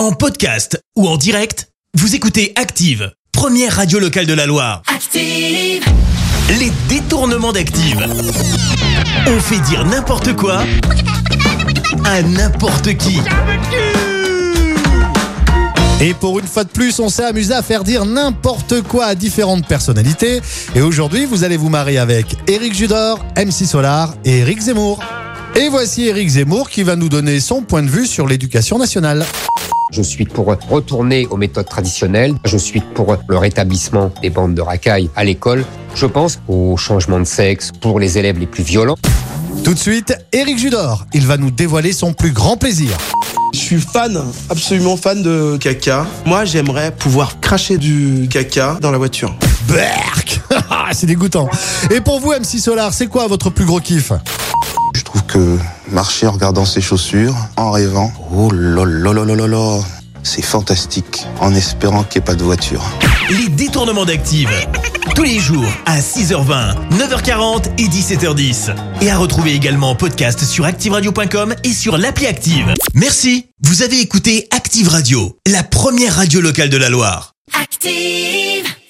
En podcast ou en direct, vous écoutez Active, première radio locale de la Loire. Active. Les détournements d'Active. On fait dire n'importe quoi à n'importe qui. Et pour une fois de plus, on s'est amusé à faire dire n'importe quoi à différentes personnalités. Et aujourd'hui, vous allez vous marier avec Eric Judor, MC Solar et Eric Zemmour. Et voici Eric Zemmour qui va nous donner son point de vue sur l'éducation nationale. Je suis pour retourner aux méthodes traditionnelles. Je suis pour le rétablissement des bandes de racailles à l'école. Je pense au changement de sexe pour les élèves les plus violents. Tout de suite, Eric Judor. Il va nous dévoiler son plus grand plaisir. Je suis fan, absolument fan de caca. Moi, j'aimerais pouvoir cracher du caca dans la voiture. Berk C'est dégoûtant. Et pour vous, MC Solar, c'est quoi votre plus gros kiff? Trouve que marcher en regardant ses chaussures, en rêvant, oh là là là là là là, c'est fantastique, en espérant qu'il n'y ait pas de voiture. Les détournements d'Active. Tous les jours à 6h20, 9h40 et 17h10. Et à retrouver également en podcast sur ActiveRadio.com et sur l'appli Active. Merci. Vous avez écouté Active Radio, la première radio locale de la Loire. Active.